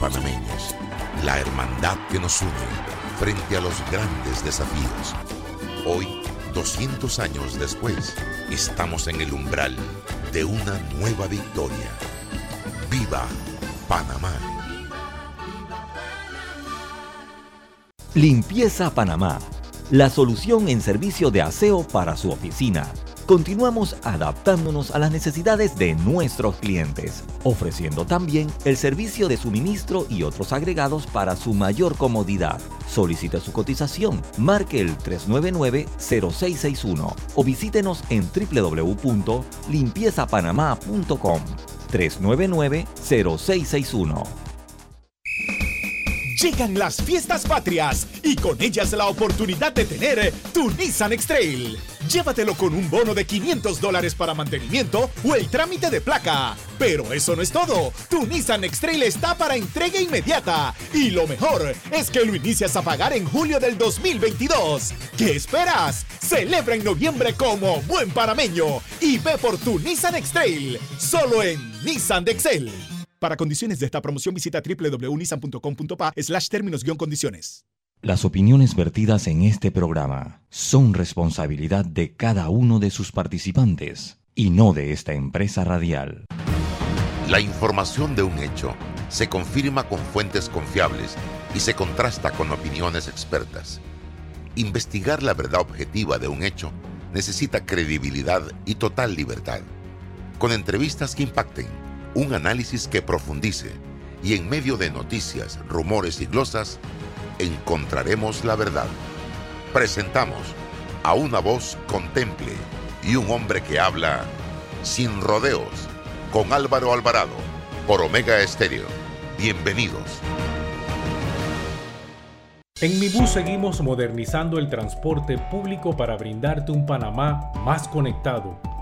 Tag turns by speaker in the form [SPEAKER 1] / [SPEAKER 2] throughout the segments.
[SPEAKER 1] panameños, la hermandad que nos une frente a los grandes desafíos. Hoy, 200 años después, estamos en el umbral de una nueva victoria. ¡Viva Panamá!
[SPEAKER 2] Limpieza Panamá, la solución en servicio de aseo para su oficina continuamos adaptándonos a las necesidades de nuestros clientes, ofreciendo también el servicio de suministro y otros agregados para su mayor comodidad. Solicite su cotización, marque el 399-0661 o visítenos en www.limpiezapanamá.com 399-0661.
[SPEAKER 3] Llegan las fiestas patrias y con ellas la oportunidad de tener tu Nissan X-Trail. Llévatelo con un bono de 500 dólares para mantenimiento o el trámite de placa. Pero eso no es todo. Tu Nissan X-Trail está para entrega inmediata. Y lo mejor es que lo inicias a pagar en julio del 2022. ¿Qué esperas? Celebra en noviembre como buen parameño y ve por tu Nissan X-Trail. Solo en Nissan de Excel. Para condiciones de esta promoción visita www.nissan.com.pa slash términos-condiciones.
[SPEAKER 2] Las opiniones vertidas en este programa son responsabilidad de cada uno de sus participantes y no de esta empresa radial.
[SPEAKER 1] La información de un hecho se confirma con fuentes confiables y se contrasta con opiniones expertas. Investigar la verdad objetiva de un hecho necesita credibilidad y total libertad. Con entrevistas que impacten un análisis que profundice y en medio de noticias, rumores y glosas, encontraremos la verdad. Presentamos a una voz contemple y un hombre que habla sin rodeos con Álvaro Alvarado por Omega Estéreo. Bienvenidos.
[SPEAKER 4] En Mi Bus seguimos modernizando el transporte público para brindarte un Panamá más conectado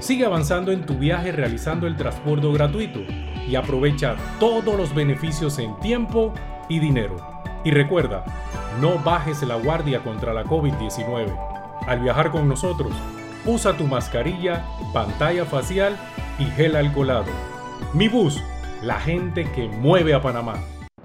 [SPEAKER 4] Sigue avanzando en tu viaje realizando el transporte gratuito y aprovecha todos los beneficios en tiempo y dinero. Y recuerda, no bajes la guardia contra la COVID-19. Al viajar con nosotros, usa tu mascarilla, pantalla facial y gel alcoholado. Mi bus, la gente que mueve a Panamá.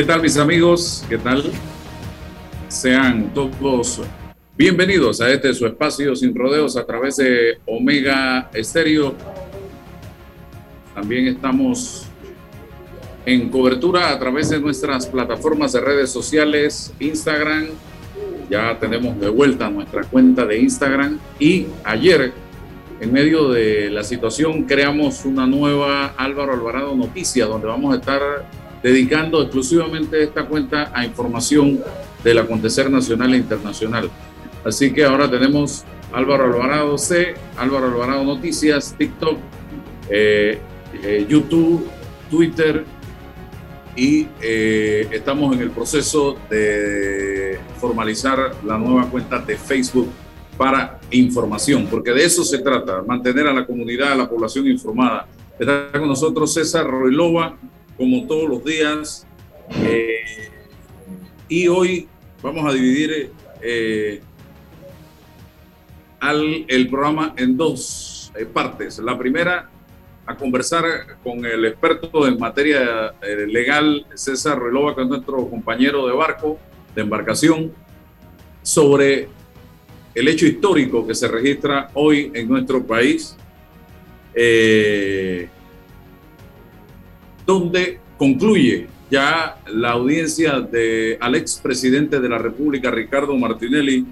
[SPEAKER 5] ¿Qué tal mis amigos? ¿Qué tal? Sean todos bienvenidos a este su espacio sin rodeos a través de Omega Estéreo. También estamos en cobertura a través de nuestras plataformas de redes sociales, Instagram. Ya tenemos de vuelta nuestra cuenta de Instagram y ayer en medio de la situación creamos una nueva Álvaro Alvarado Noticias donde vamos a estar dedicando exclusivamente esta cuenta a información del acontecer nacional e internacional. Así que ahora tenemos Álvaro Alvarado C, Álvaro Alvarado Noticias, TikTok, eh, eh, YouTube, Twitter y eh, estamos en el proceso de formalizar la nueva cuenta de Facebook para información, porque de eso se trata, mantener a la comunidad, a la población informada. Está con nosotros César Roilova, como todos los días, Eh, y hoy vamos a dividir eh, al, el programa en dos eh, partes. La primera, a conversar con el experto en materia legal, César Relova, que es nuestro compañero de barco, de embarcación, sobre el hecho histórico que se registra hoy en nuestro país, donde concluye ya la audiencia de al expresidente de la República, Ricardo Martinelli,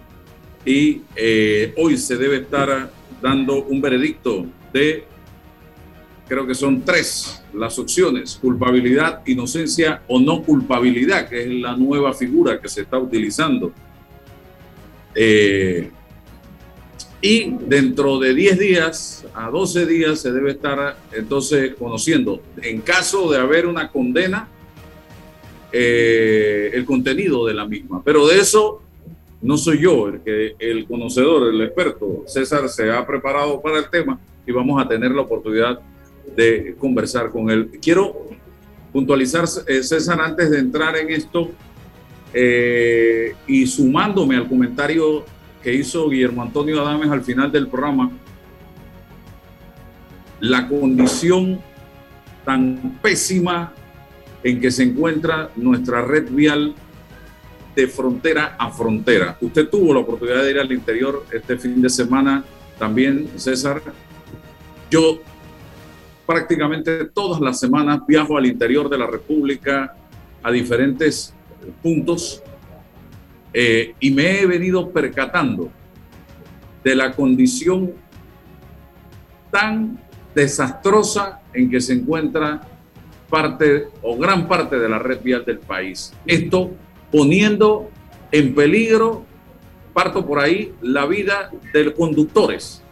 [SPEAKER 5] y eh, hoy se debe estar dando un veredicto de, creo que son tres las opciones, culpabilidad, inocencia o no culpabilidad, que es la nueva figura que se está utilizando. Eh, y dentro de 10 días a 12 días se debe estar entonces conociendo, en caso de haber una condena, eh, el contenido de la misma. Pero de eso no soy yo el que el conocedor, el experto. César se ha preparado para el tema y vamos a tener la oportunidad de conversar con él. Quiero puntualizar, eh, César, antes de entrar en esto eh, y sumándome al comentario que hizo Guillermo Antonio Adames al final del programa, la condición tan pésima en que se encuentra nuestra red vial de frontera a frontera. Usted tuvo la oportunidad de ir al interior este fin de semana también, César. Yo prácticamente todas las semanas viajo al interior de la República a diferentes puntos eh, y me he venido percatando de la condición tan desastrosa en que se encuentra parte o gran parte de la red vial del país. Esto poniendo en peligro, parto por ahí, la vida de los conductores.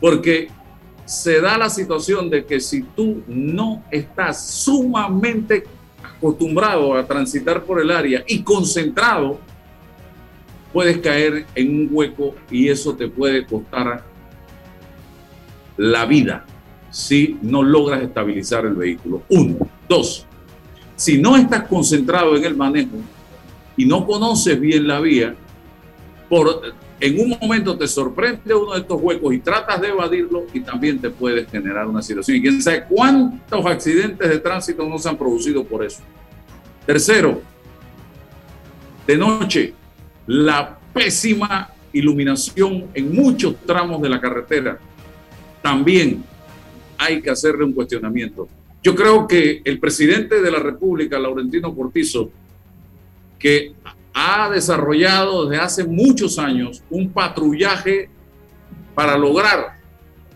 [SPEAKER 5] Porque se da la situación de que si tú no estás sumamente acostumbrado a transitar por el área y concentrado, puedes caer en un hueco y eso te puede costar la vida si no logras estabilizar el vehículo. Uno. Dos, si no estás concentrado en el manejo y no conoces bien la vía, por, en un momento te sorprende uno de estos huecos y tratas de evadirlo y también te puedes generar una situación. Y quién sabe cuántos accidentes de tránsito no se han producido por eso. Tercero, de noche, la pésima iluminación en muchos tramos de la carretera también hay que hacerle un cuestionamiento. Yo creo que el presidente de la República, Laurentino Cortizo, que ha desarrollado desde hace muchos años un patrullaje para lograr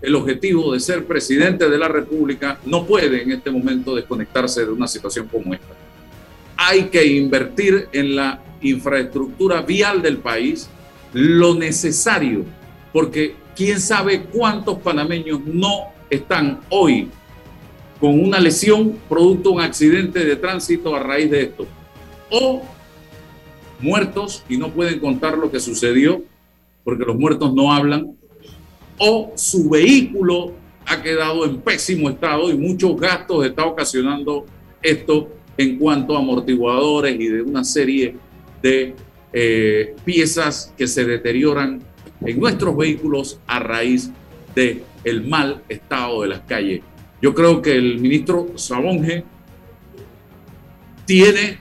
[SPEAKER 5] el objetivo de ser presidente de la República, no puede en este momento desconectarse de una situación como esta. Hay que invertir en la infraestructura vial del país lo necesario, porque quién sabe cuántos panameños no están hoy con una lesión producto de un accidente de tránsito a raíz de esto. O muertos y no pueden contar lo que sucedió porque los muertos no hablan. O su vehículo ha quedado en pésimo estado y muchos gastos está ocasionando esto en cuanto a amortiguadores y de una serie de eh, piezas que se deterioran en nuestros vehículos a raíz de el mal estado de las calles. Yo creo que el ministro Sabonge tiene,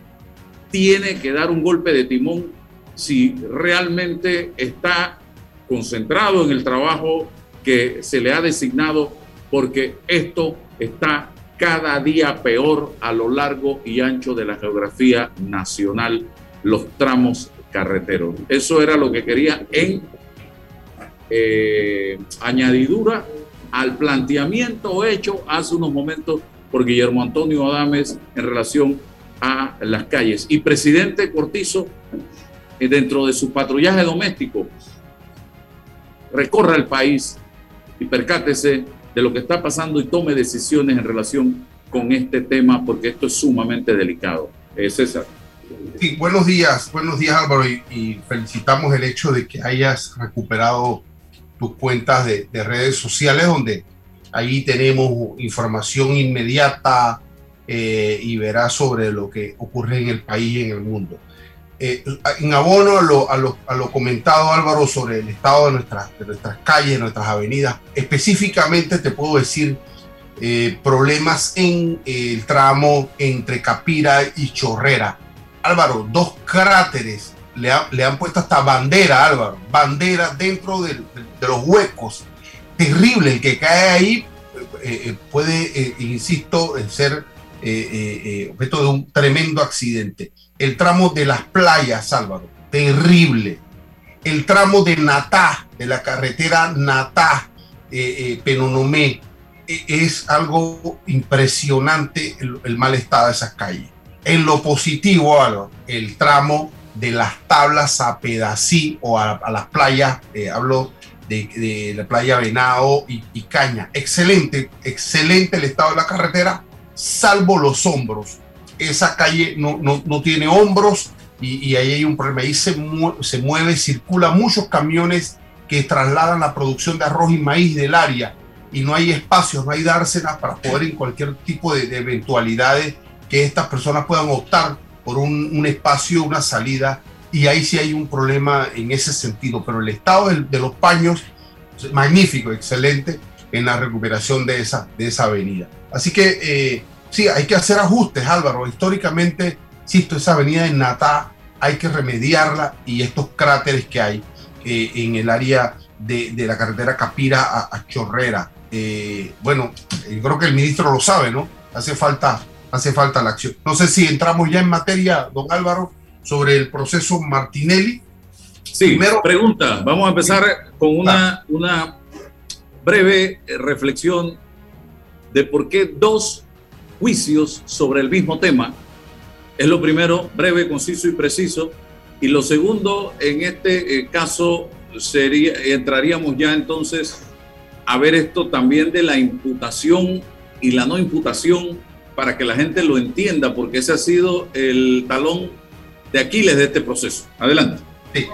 [SPEAKER 5] tiene que dar un golpe de timón si realmente está concentrado en el trabajo que se le ha designado, porque esto está cada día peor a lo largo y ancho de la geografía nacional, los tramos carreteros. Eso era lo que quería en eh, añadidura al planteamiento hecho hace unos momentos por Guillermo Antonio Adames en relación a las calles. Y presidente Cortizo, eh, dentro de su patrullaje doméstico, recorra el país y percátese de lo que está pasando y tome decisiones en relación con este tema, porque esto es sumamente delicado. Eh, César.
[SPEAKER 6] Sí, buenos días, buenos días Álvaro, y felicitamos el hecho de que hayas recuperado tus cuentas de, redes sociales donde ahí tenemos información inmediata eh, y verá sobre lo que ocurre en el país y en el mundo. Eh, en abono a lo, comentado Álvaro sobre el estado de nuestras, calles, nuestras avenidas, específicamente te puedo decir eh, problemas en el tramo entre Capira y Chorrera. Álvaro, dos cráteres, le, han puesto hasta bandera, Álvaro, bandera dentro de, de, de los huecos. Terrible, el que cae ahí eh, puede, insisto, ser objeto de un tremendo accidente el tramo de las playas, Álvaro, terrible. El tramo de Natá, de la carretera Natá, eh, eh, Penonomé, e, es algo impresionante el, mal estado de esas calles. En lo positivo, Álvaro, el tramo de las tablas a Pedací o a, las playas, eh, hablo de, la playa Venado y, y Caña. Excelente, excelente el estado de la carretera, salvo los hombros esa calle no, no, no tiene hombros y, ahí hay un problema. Ahí se, se mueve, circula muchos camiones que trasladan la producción de arroz y maíz del área y no hay espacios, no hay dársenas para poder en cualquier tipo de, eventualidades que estas personas puedan optar por un, un, espacio, una salida y ahí sí hay un problema en ese sentido, pero el estado de, de los paños, magnífico, excelente en la recuperación de esa, de esa avenida. Así que eh, sí, hay que hacer ajustes, Álvaro. Históricamente, insisto, esa avenida de Natá hay que remediarla y estos cráteres que hay eh, en el área de, de, la carretera Capira a, a Chorrera. Eh, bueno, yo creo que el ministro lo sabe, ¿no? Hace falta, hace falta la acción. No sé si entramos ya en materia, don Álvaro, sobre el proceso Martinelli.
[SPEAKER 5] Sí, Primero, pregunta. Vamos a empezar con una, una breve reflexión de por qué dos juicios sobre el mismo tema. Es lo primero, breve, conciso y preciso. Y lo segundo, en este eh, caso, sería, entraríamos ya entonces a ver esto también de la imputación y la no imputación para que la gente lo entienda, porque ese ha sido el talón de Aquiles de este proceso. Adelante.
[SPEAKER 6] Sí,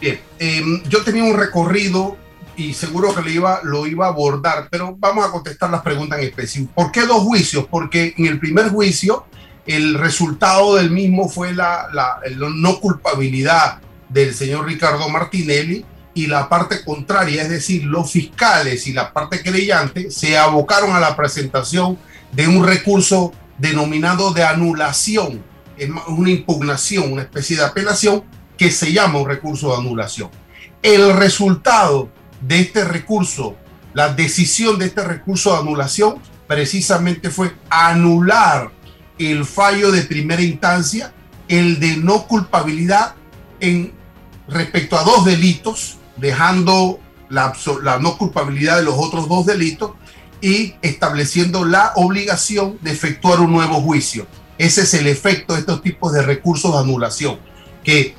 [SPEAKER 6] bien. Eh, yo tenía un recorrido y seguro que lo iba, lo iba a abordar, pero vamos a contestar las preguntas en específico. ¿Por qué dos juicios? Porque en el primer juicio el resultado del mismo fue la, la, la no culpabilidad del señor Ricardo Martinelli y la parte contraria, es decir, los fiscales y la parte creyente se abocaron a la presentación de un recurso denominado de anulación, una impugnación, una especie de apelación que se llama un recurso de anulación. El resultado de este recurso, la decisión de este recurso de anulación, precisamente fue anular el fallo de primera instancia, el de no culpabilidad en respecto a dos delitos, dejando la, no culpabilidad de los otros dos delitos y estableciendo la obligación de efectuar un nuevo juicio. Ese es el efecto de estos tipos de recursos de anulación, que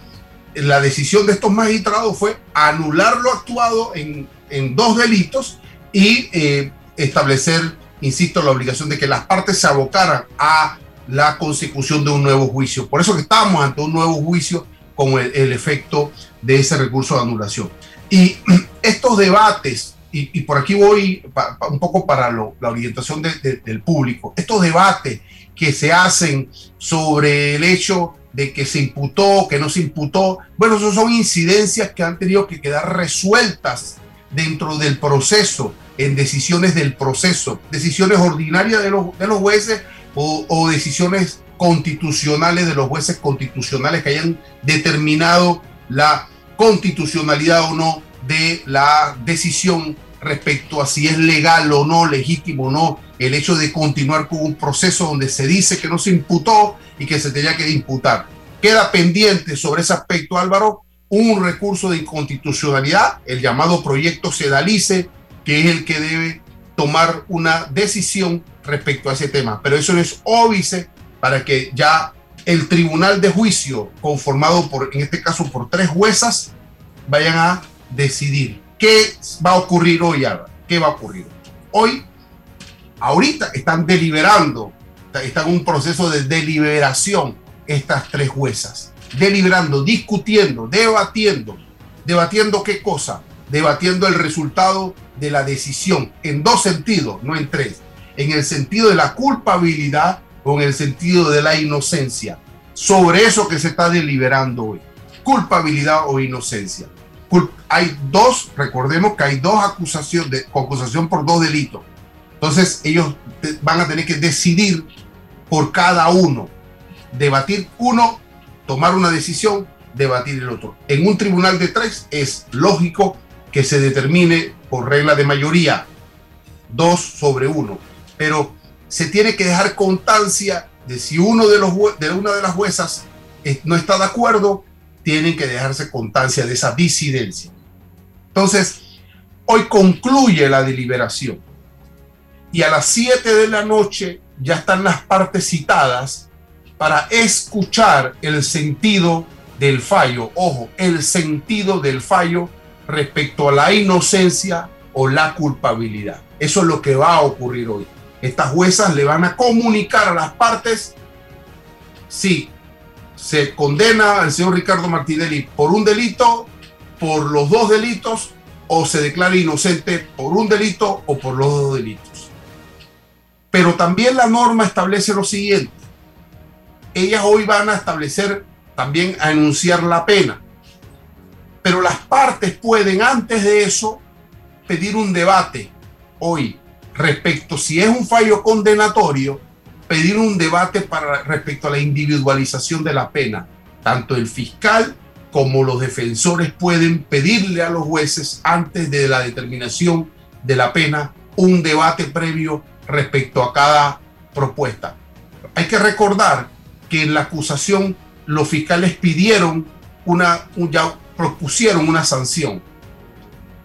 [SPEAKER 6] la decisión de estos magistrados fue anular lo actuado en, en dos delitos y eh, establecer, insisto, la obligación de que las partes se abocaran a la consecución de un nuevo juicio. Por eso que estamos ante un nuevo juicio con el, efecto de ese recurso de anulación. Y estos debates, y, por aquí voy un poco para lo, la orientación de, de, del público, estos debates que se hacen sobre el hecho de que se imputó, que no se imputó. Bueno, eso son incidencias que han tenido que quedar resueltas dentro del proceso, en decisiones del proceso, decisiones ordinarias de los, de los jueces o, o decisiones constitucionales de los jueces constitucionales que hayan determinado la constitucionalidad o no de la decisión respecto a si es legal o no, legítimo o no, el hecho de continuar con un proceso donde se dice que no se imputó y que se tenía que imputar. Queda pendiente sobre ese aspecto, Álvaro, un recurso de inconstitucionalidad, el llamado proyecto Sedalice, que es el que debe tomar una decisión respecto a ese tema. Pero eso es óbice para que ya el tribunal de juicio, conformado por, en este caso, por tres juezas, vayan a decidir qué va a ocurrir hoy, Álvaro. ¿Qué va a ocurrir? Hoy, ahorita están deliberando, están en un proceso de deliberación estas tres juezas, deliberando, discutiendo, debatiendo. ¿Debatiendo qué cosa? Debatiendo el resultado de la decisión en dos sentidos, no en tres. En el sentido de la culpabilidad o en el sentido de la inocencia sobre eso que se está deliberando hoy. Culpabilidad o inocencia. hay dos, recordemos que hay dos acusaciones, de, acusación por dos delitos. Entonces ellos van a tener que decidir por cada uno, debatir uno, tomar una decisión, debatir el otro. En un tribunal de tres es lógico que se determine por regla de mayoría, dos sobre uno, pero se tiene que dejar constancia de si uno de, los, de una de las juezas no está de acuerdo, tienen que dejarse constancia de esa disidencia. Entonces, hoy concluye la deliberación y a las 7 de la noche ya están las partes citadas para escuchar el sentido del fallo. Ojo, el sentido del fallo respecto a la inocencia o la culpabilidad. Eso es lo que va a ocurrir hoy. Estas juezas le van a comunicar a las partes si se condena al señor Ricardo Martinelli por un delito, por los dos delitos, o se declara inocente por un delito o por los dos delitos. Pero también la norma establece lo siguiente. Ellas hoy van a establecer también a enunciar la pena. Pero las partes pueden antes de eso pedir un debate hoy respecto si es un fallo condenatorio, pedir un debate para respecto a la individualización de la pena. Tanto el fiscal como los defensores pueden pedirle a los jueces antes de la determinación de la pena un debate previo respecto a cada propuesta. Hay que recordar que en la acusación los fiscales pidieron una, ya propusieron una sanción.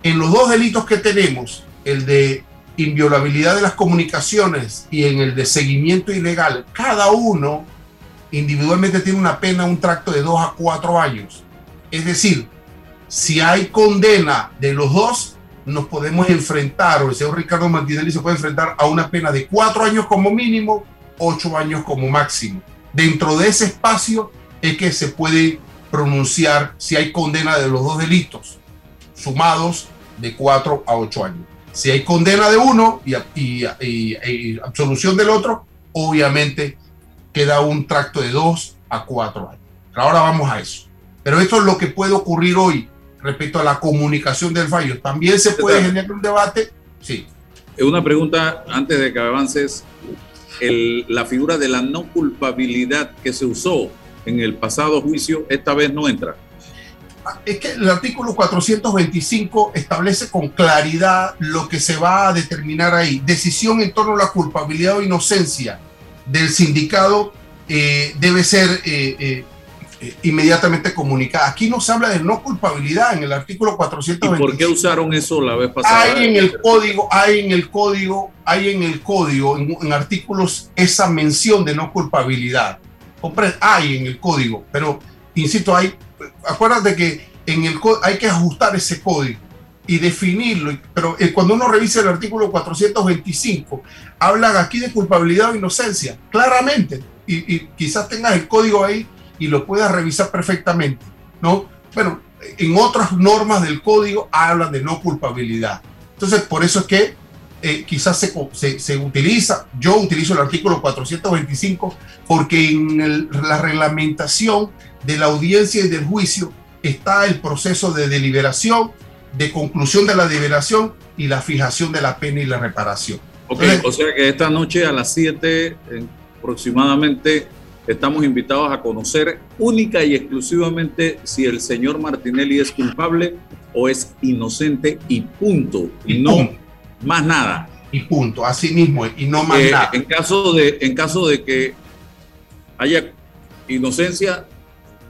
[SPEAKER 6] En los dos delitos que tenemos, el de inviolabilidad de las comunicaciones y en el de seguimiento ilegal, cada uno individualmente tiene una pena, un tracto de dos a cuatro años. Es decir, si hay condena de los dos, nos podemos enfrentar, o el señor Ricardo Martinelli se puede enfrentar a una pena de cuatro años como mínimo, ocho años como máximo. Dentro de ese espacio es que se puede pronunciar si hay condena de los dos delitos, sumados de cuatro a ocho años. Si hay condena de uno y, absolución del otro, obviamente queda un tracto de dos a cuatro años. Ahora vamos a eso. Pero esto es lo que puede ocurrir hoy respecto a la comunicación del fallo. También se puede generar un debate. Sí.
[SPEAKER 5] Una pregunta antes de que avances. la figura de la no culpabilidad que se usó en el pasado juicio, esta vez no entra
[SPEAKER 6] es que el artículo 425 establece con claridad lo que se va a determinar ahí. Decisión en torno a la culpabilidad o inocencia del sindicado eh, debe ser eh, eh, inmediatamente comunicada. Aquí no se habla de no culpabilidad en el artículo 425. ¿Y
[SPEAKER 5] por qué usaron eso la vez pasada?
[SPEAKER 6] Hay en el código, hay en el código, hay en el código, en, artículos, esa mención de no culpabilidad. Hay en el código, pero insisto, hay acuérdate que en el hay que ajustar ese código y definirlo, pero eh, cuando uno revisa el artículo 425, hablan aquí de culpabilidad o inocencia, claramente, y, quizás tengas el código ahí y lo puedas revisar perfectamente, ¿no? Bueno, en otras normas del código hablan de no culpabilidad. Entonces, por eso es que eh, quizás se, se, utiliza, yo utilizo el artículo 425 porque en la reglamentación de la audiencia y del juicio está el proceso de deliberación, de conclusión de la deliberación y la fijación de la pena y la reparación.
[SPEAKER 5] Ok, o sea que esta noche a las 7 aproximadamente estamos invitados a conocer única y exclusivamente si el señor Martinelli es culpable o es inocente y punto. Y, no más nada.
[SPEAKER 6] Y punto, así mismo, y no más eh, nada.
[SPEAKER 5] En caso, de, en caso de que haya inocencia,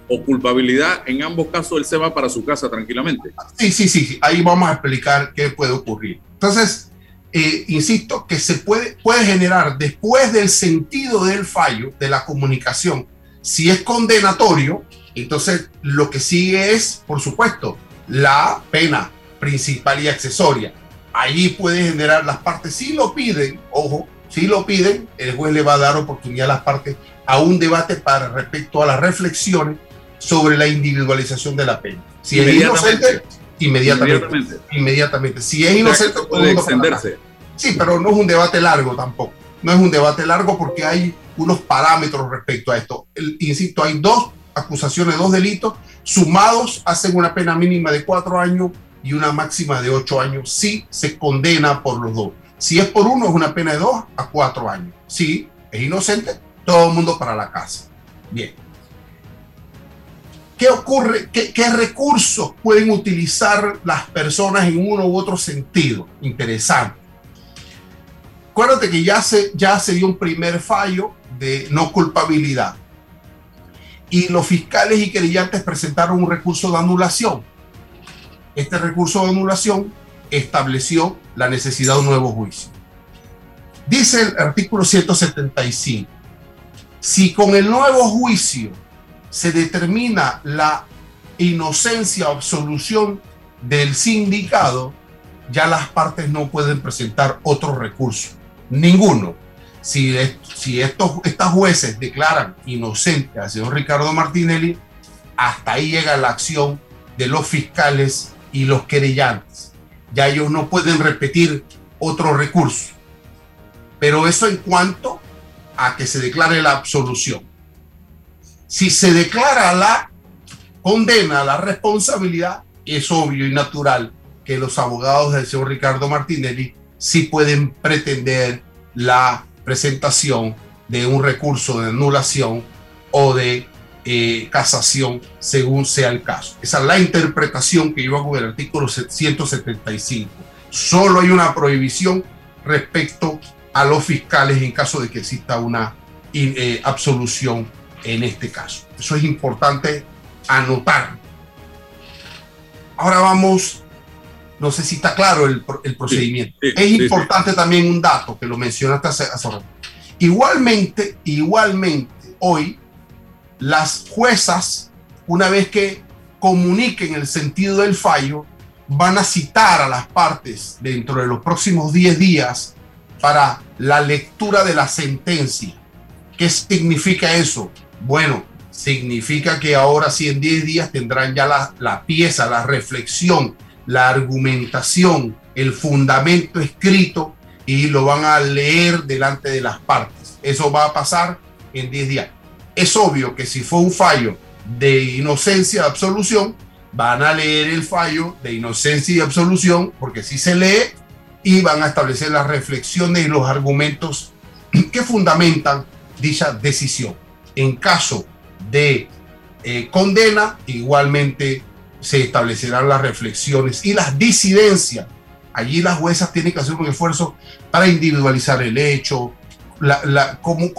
[SPEAKER 5] o culpabilidad, en ambos casos él se va para su casa tranquilamente.
[SPEAKER 6] Sí, sí, sí, ahí vamos a explicar qué puede ocurrir. Entonces, eh, insisto, que se puede, puede generar después del sentido del fallo, de la comunicación, si es condenatorio, entonces lo que sigue es, por supuesto, la pena principal y accesoria. Ahí puede generar las partes, si lo piden, ojo, si lo piden, el juez le va a dar oportunidad a las partes a un debate para respecto a las reflexiones sobre la individualización de la pena. Si es inocente, inmediatamente. Inmediatamente. Si es inocente,
[SPEAKER 5] puede extenderse.
[SPEAKER 6] Sí, pero no es un debate largo tampoco. no es un debate largo porque hay unos parámetros respecto a esto. insisto, hay dos acusaciones, dos delitos, sumados hacen una pena mínima de cuatro años y una máxima de ocho años si se condena por los dos. Si es por uno, es una pena de dos a cuatro años. Si es inocente, todo el mundo para la casa. Bien. ¿Qué ocurre? ¿Qué, recursos pueden utilizar las personas en uno u otro sentido? Interesante. Acuérdate que ya se, ya se dio un primer fallo de no culpabilidad. Y los fiscales y querellantes presentaron un recurso de anulación. Este recurso de anulación estableció la necesidad de un nuevo juicio. Dice el artículo 175, si con el nuevo juicio se determina la inocencia o absolución del sindicado, ya las partes no pueden presentar otro recurso, ninguno. Si, estos, estas jueces declaran inocente al señor Ricardo Martinelli, hasta ahí llega la acción de los fiscales y los querellantes. Ya ellos no pueden repetir otro recurso. Pero eso en cuanto a que se declare la absolución si se declara la condena, la responsabilidad, es obvio y natural que los abogados del señor Ricardo Martinelli sí pueden pretender la presentación de un recurso de anulación o de eh, casación según sea el caso. Esa es la interpretación que yo hago del artículo 175. Solo hay una prohibición respecto a los fiscales en caso de que exista una eh, absolución en este caso. Eso es importante anotar. Ahora vamos, no sé si está claro el, procedimiento. es importante también un dato que lo mencionaste hace, hace rato. Igualmente, igualmente, hoy las juezas, una vez que comuniquen el sentido del fallo, van a citar a las partes dentro de los próximos 10 días para la lectura de la sentencia. ¿Qué significa eso? Bueno, significa que ahora sí en 10 días tendrán ya la, pieza, la reflexión, la argumentación, el fundamento escrito y lo van a leer delante de las partes. Eso va a pasar en 10 días. Es obvio que si fue un fallo de inocencia de absolución, van a leer el fallo de inocencia y absolución, porque si se lee, y van a establecer las reflexiones y los argumentos que fundamentan dicha decisión en caso de eh, condena, igualmente se establecerán las reflexiones y las disidencias. Allí las juezas tienen que hacer un esfuerzo para individualizar el hecho, la, cómo,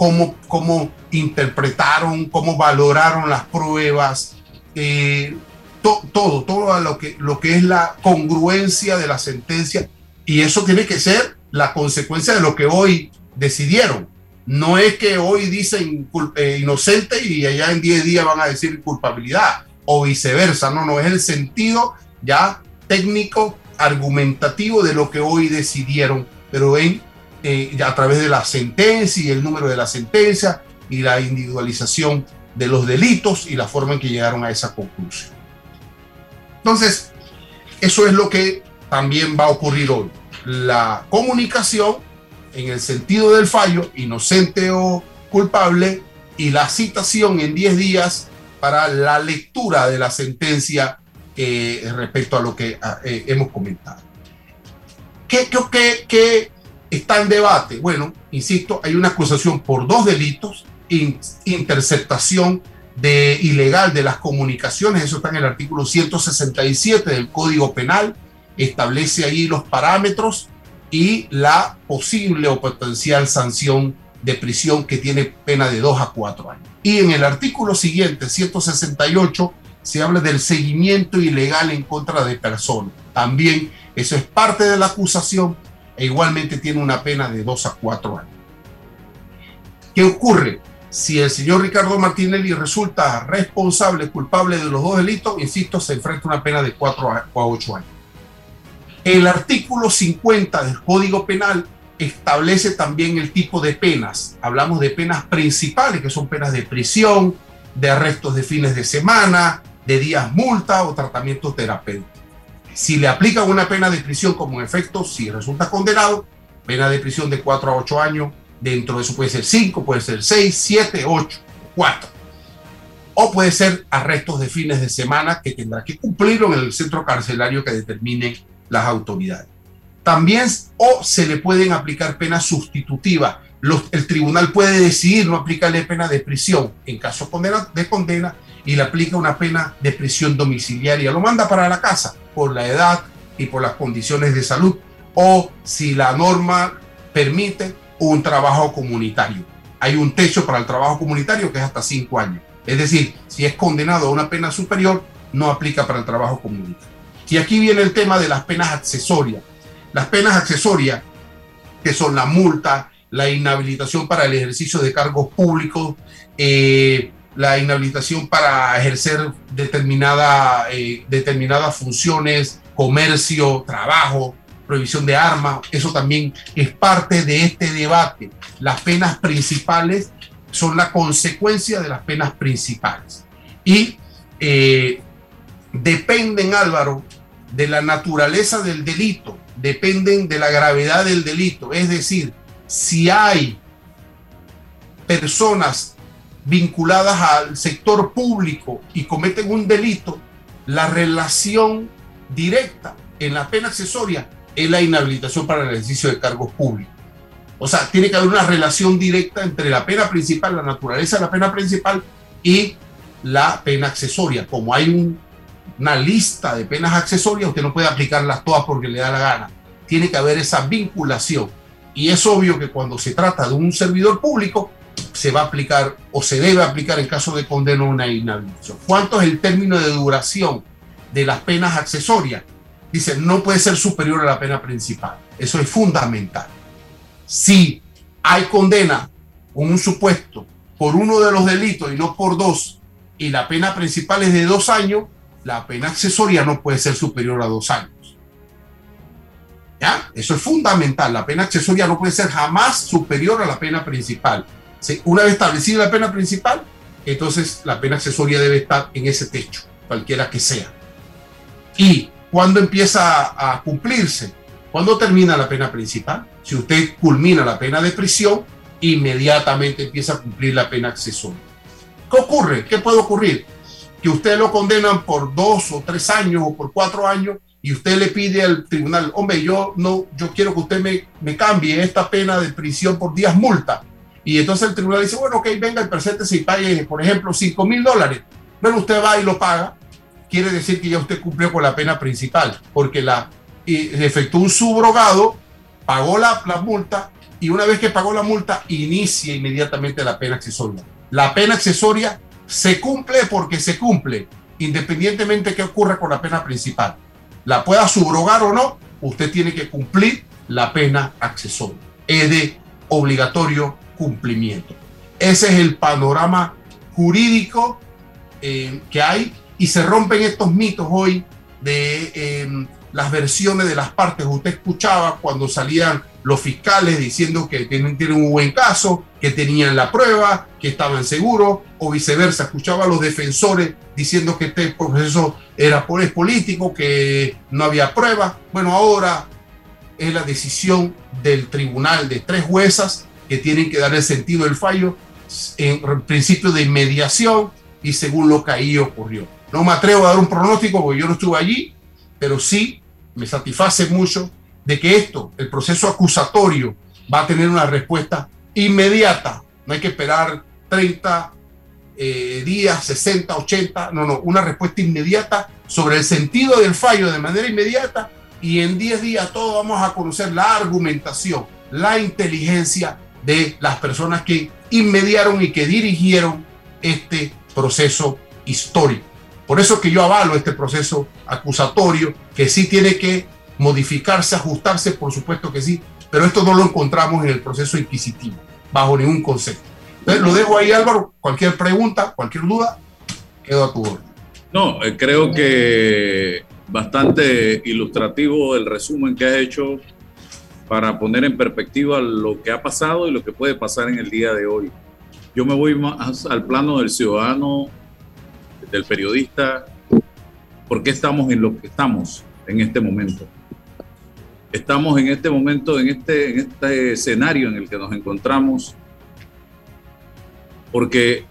[SPEAKER 6] cómo, interpretaron, cómo valoraron las pruebas, eh, todo, todo lo que, lo que es la congruencia de la sentencia. Y eso tiene que ser la consecuencia de lo que hoy decidieron. No es que hoy dicen eh, inocente y allá en 10 días van a decir culpabilidad o viceversa. No, no, es el sentido ya técnico, argumentativo de lo que hoy decidieron, pero en, eh, a través de la sentencia y el número de la sentencia y la individualización de los delitos y la forma en que llegaron a esa conclusión. Entonces, eso es lo que también va a ocurrir hoy. La comunicación en el sentido del fallo, inocente o culpable, y la citación en 10 días para la lectura de la sentencia eh, respecto a lo que ah, eh, hemos comentado. ¿Qué, qué, qué está en debate? Bueno, insisto, hay una acusación por dos delitos, interceptación de ilegal de las comunicaciones, eso está en el artículo 167 del Código Penal, establece ahí los parámetros y la posible o potencial sanción de prisión que tiene pena de 2 a 4 años. Y en el artículo siguiente, 168, se habla del seguimiento ilegal en contra de personas. También eso es parte de la acusación e igualmente tiene una pena de 2 a 4 años. ¿Qué ocurre? Si el señor Ricardo Martinelli resulta responsable, culpable de los dos delitos, insisto, se enfrenta a una pena de 4 a 8 años. El artículo 50 del Código Penal establece también el tipo de penas. Hablamos de penas principales, que son penas de prisión, de arrestos de fines de semana, de días multa o tratamiento terapéutico. Si le aplican una pena de prisión como efecto, si resulta condenado, pena de prisión de 4 a 8 años dentro de eso puede ser 5, puede ser 6, 7, 8, 4. O puede ser arrestos de fines de semana que tendrá que cumplirlo en el centro carcelario que determinen las autoridades. También o se le pueden aplicar penas sustitutivas. el tribunal puede decidir no aplicarle pena de prisión en caso de condena y le aplica una pena de prisión domiciliaria. Lo manda para la casa por la edad y por las condiciones de salud o si la norma permite un trabajo comunitario. Hay un techo para el trabajo comunitario que es hasta cinco años. Es decir, si es condenado a una pena superior, no aplica para el trabajo comunitario. Y aquí viene el tema de las penas accesorias. Las penas accesorias, que son la multa, la inhabilitación para el ejercicio de cargos públicos, eh, la inhabilitación para ejercer determinada, eh, determinadas funciones, comercio, trabajo, prohibición de armas, eso también es parte de este debate. Las penas principales son la consecuencia de las penas principales. Y eh, dependen, Álvaro, de la naturaleza del delito, dependen de la gravedad del delito. Es decir, si hay personas vinculadas al sector público y cometen un delito, la relación directa en la pena accesoria es la inhabilitación para el ejercicio de cargos públicos. O sea, tiene que haber una relación directa entre la pena principal, la naturaleza de la pena principal y la pena accesoria. Como hay una lista de penas accesorias, usted no puede aplicarlas todas porque le da la gana. Tiene que haber esa vinculación. Y es obvio que cuando se trata de un servidor público, se va a aplicar o se debe aplicar en caso de condena una inhabilitación. ¿Cuánto es el término de duración de las penas accesorias? dice, no puede ser superior a la pena principal. Eso es fundamental. Si hay condena con un supuesto por uno de los delitos y no por dos, y la pena principal es de dos años, la pena accesoria no puede ser superior a dos años. ¿Ya? Eso es fundamental. La pena accesoria no puede ser jamás superior a la pena principal. Una vez establecida la pena principal, entonces la pena accesoria debe estar en ese techo, cualquiera que sea. Y ¿Cuándo empieza a cumplirse? ¿Cuándo termina la pena principal? Si usted culmina la pena de prisión, inmediatamente empieza a cumplir la pena accesoria. ¿Qué ocurre? ¿Qué puede ocurrir? Que usted lo condenan por dos o tres años o por cuatro años y usted le pide al tribunal, hombre, yo no, yo quiero que usted me, me cambie esta pena de prisión por días multa. Y entonces el tribunal dice, bueno, ok, venga, el presente y pague, por ejemplo, cinco mil dólares. Bueno, usted va y lo paga quiere decir que ya usted cumplió con la pena principal, porque la efectuó un subrogado, pagó la, la multa y una vez que pagó la multa, inicia inmediatamente la pena accesoria. La pena accesoria se cumple porque se cumple, independientemente de qué ocurra con la pena principal. La pueda subrogar o no, usted tiene que cumplir la pena accesoria. Es de obligatorio cumplimiento. Ese es el panorama jurídico eh, que hay y se rompen estos mitos hoy de em, las versiones de las partes. Usted escuchaba cuando salían los fiscales diciendo que tienen, tienen un buen caso, que tenían la prueba, que estaban seguros, o viceversa. Escuchaba a los defensores diciendo que este proceso era por político, que no había prueba. Bueno, ahora es la decisión del tribunal de tres juezas que tienen que dar el sentido del fallo en principio de inmediación y según lo que ahí ocurrió. No me atrevo a dar un pronóstico porque yo no estuve allí, pero sí me satisface mucho de que esto, el proceso acusatorio, va a tener una respuesta inmediata. No hay que esperar 30 eh, días, 60, 80, no, no, una respuesta inmediata sobre el sentido del fallo de manera inmediata y en 10 días todos vamos a conocer la argumentación, la inteligencia de las personas que inmediaron y que dirigieron este proceso histórico. Por eso que yo avalo este proceso acusatorio, que sí tiene que modificarse, ajustarse, por supuesto que sí, pero esto no lo encontramos en el proceso inquisitivo, bajo ningún concepto. Entonces, lo dejo ahí, Álvaro. Cualquier pregunta, cualquier duda, quedo a tu orden.
[SPEAKER 5] No, eh, creo que bastante ilustrativo el resumen que has hecho para poner en perspectiva lo que ha pasado y lo que puede pasar en el día de hoy. Yo me voy más al plano del ciudadano del periodista, por qué estamos en lo que estamos en este momento. estamos en este momento, en este, este escenario en el que nos encontramos, porque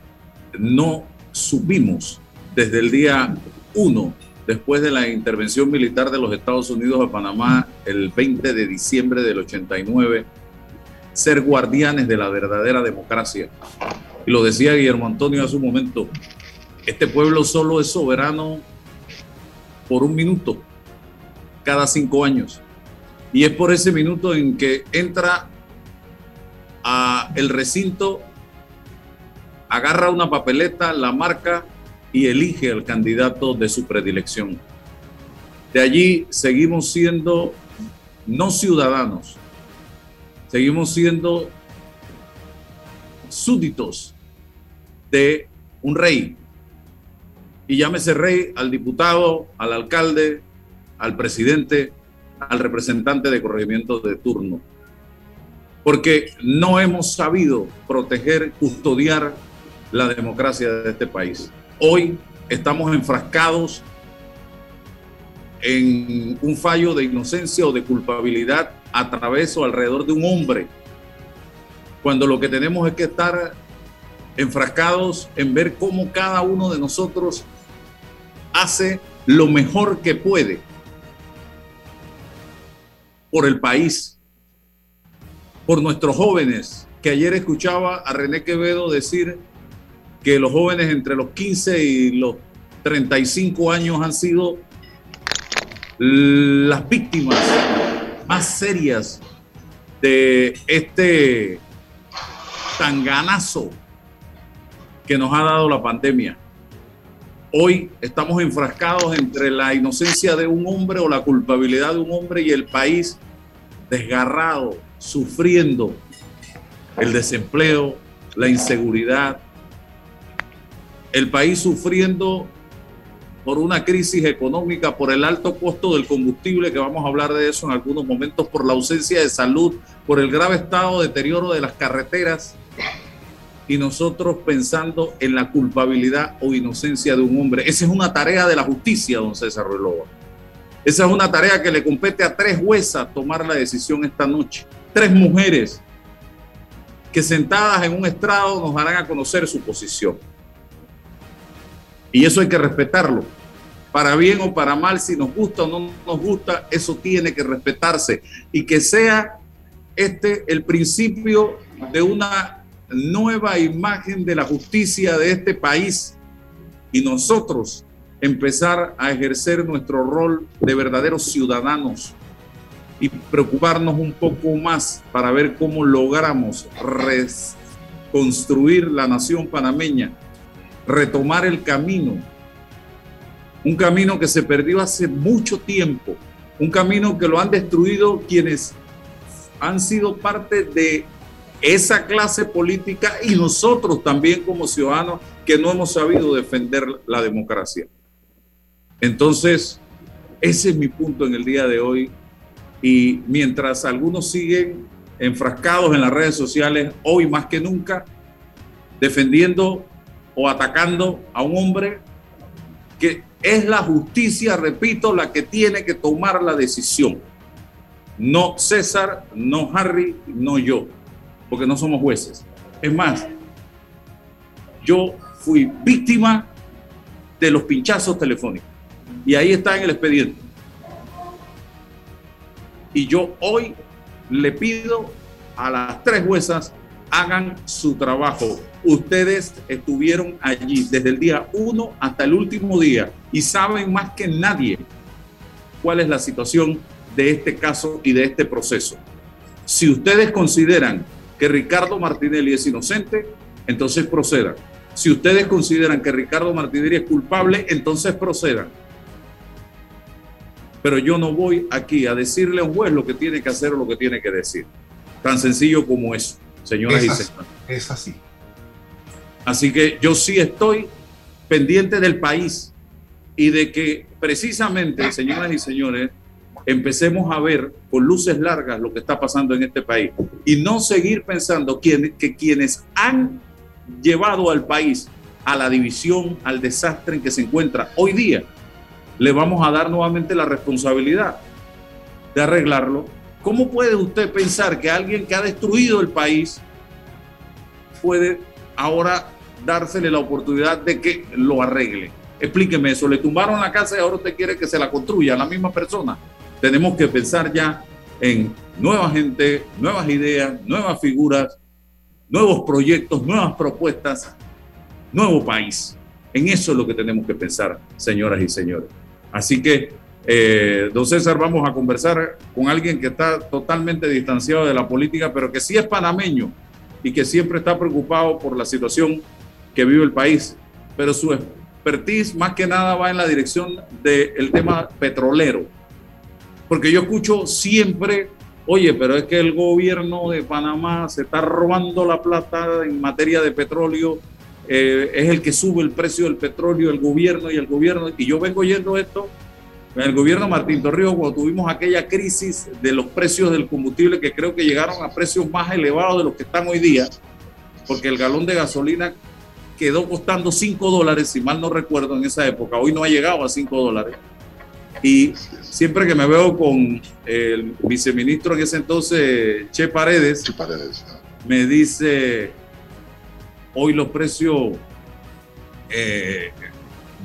[SPEAKER 5] no subimos desde el día 1, después de la intervención militar de los Estados Unidos a Panamá el 20 de diciembre del 89, ser guardianes de la verdadera democracia. Y lo decía Guillermo Antonio hace un momento, este pueblo solo es soberano por un minuto cada cinco años. Y es por ese minuto en que entra a el recinto, agarra una papeleta, la marca y elige al candidato de su predilección. De allí seguimos siendo no ciudadanos, seguimos siendo súbditos de un rey. Y llámese rey al diputado, al alcalde, al presidente, al representante de corregimiento de turno. Porque no hemos sabido proteger, custodiar la democracia de este país. Hoy estamos enfrascados en un fallo de inocencia o de culpabilidad a través o alrededor de un hombre, cuando lo que tenemos es que estar enfrascados en ver cómo cada uno de nosotros hace lo mejor que puede por el país, por nuestros jóvenes, que ayer escuchaba a René Quevedo decir que los jóvenes entre los 15 y los 35 años han sido las víctimas más serias de este tanganazo que nos ha dado la pandemia. Hoy estamos enfrascados entre la inocencia de un hombre o la culpabilidad de un hombre y el país desgarrado, sufriendo el desempleo, la inseguridad, el país sufriendo por una crisis económica, por el alto costo del combustible, que vamos a hablar de eso en algunos momentos, por la ausencia de salud, por el grave estado de deterioro de las carreteras, y nosotros pensando en la culpabilidad o inocencia de un hombre. Esa es una tarea de la justicia, don César Ruelova. Esa es una tarea que le compete a tres juezas tomar la decisión esta noche. Tres mujeres que sentadas en un estrado nos darán a conocer su posición. Y eso hay que respetarlo. Para bien o para mal, si nos gusta o no nos gusta, eso tiene que respetarse. Y que sea este el principio de una nueva imagen de la justicia de este país y nosotros empezar a ejercer nuestro rol de verdaderos ciudadanos y preocuparnos un poco más para ver cómo logramos reconstruir la nación panameña, retomar el camino, un camino que se perdió hace mucho tiempo, un camino que lo han destruido quienes han sido parte de esa clase política y nosotros también como ciudadanos que no hemos sabido defender la democracia. Entonces, ese es mi punto en el día de hoy. Y mientras algunos siguen enfrascados en las redes sociales, hoy más que nunca, defendiendo o atacando a un hombre que es la justicia, repito, la que tiene que tomar la decisión. No César, no Harry, no yo porque no somos jueces. Es más, yo fui víctima de los pinchazos telefónicos. Y ahí está en el expediente. Y yo hoy le pido a las tres juezas hagan su trabajo. Ustedes estuvieron allí desde el día uno hasta el último día y saben más que nadie cuál es la situación de este caso y de este proceso. Si ustedes consideran que Ricardo Martinelli es inocente, entonces procedan. Si ustedes consideran que Ricardo Martinelli es culpable, entonces procedan. Pero yo no voy aquí a decirle a un juez lo que tiene que hacer o lo que tiene que decir. Tan sencillo como eso, señoras y señores.
[SPEAKER 6] Es así.
[SPEAKER 5] Así que yo sí estoy pendiente del país y de que precisamente, señoras y señores, empecemos a ver con luces largas lo que está pasando en este país y no seguir pensando que, que quienes han llevado al país a la división, al desastre en que se encuentra hoy día, le vamos a dar nuevamente la responsabilidad. de arreglarlo, ¿cómo puede usted pensar que alguien que ha destruido el país puede ahora dársele la oportunidad de que lo arregle? Explíqueme eso, le tumbaron la casa y ahora usted quiere que se la construya la misma persona. Tenemos que pensar ya en nueva gente, nuevas ideas, nuevas figuras, nuevos proyectos, nuevas propuestas, nuevo país. En eso es lo que tenemos que pensar, señoras y señores. Así que, eh, don César, vamos a conversar con alguien que está totalmente distanciado de la política, pero que sí es panameño y que siempre está preocupado por la situación que vive el país. Pero su expertise más que nada va en la dirección del tema petrolero. Porque yo escucho siempre Oye, pero es que el gobierno de Panamá se está robando la plata en materia de petróleo, eh, es el que sube el precio del petróleo, el gobierno y el gobierno. Y yo vengo oyendo esto en el gobierno Martín Torrijos cuando tuvimos aquella crisis de los precios del combustible que creo que llegaron a precios más elevados de los que están hoy día, porque el galón de gasolina quedó costando 5 dólares, si mal no recuerdo en esa época, hoy no ha llegado a 5 dólares. Y siempre que me veo con el viceministro en ese entonces, Che Paredes, me dice, hoy los precios eh,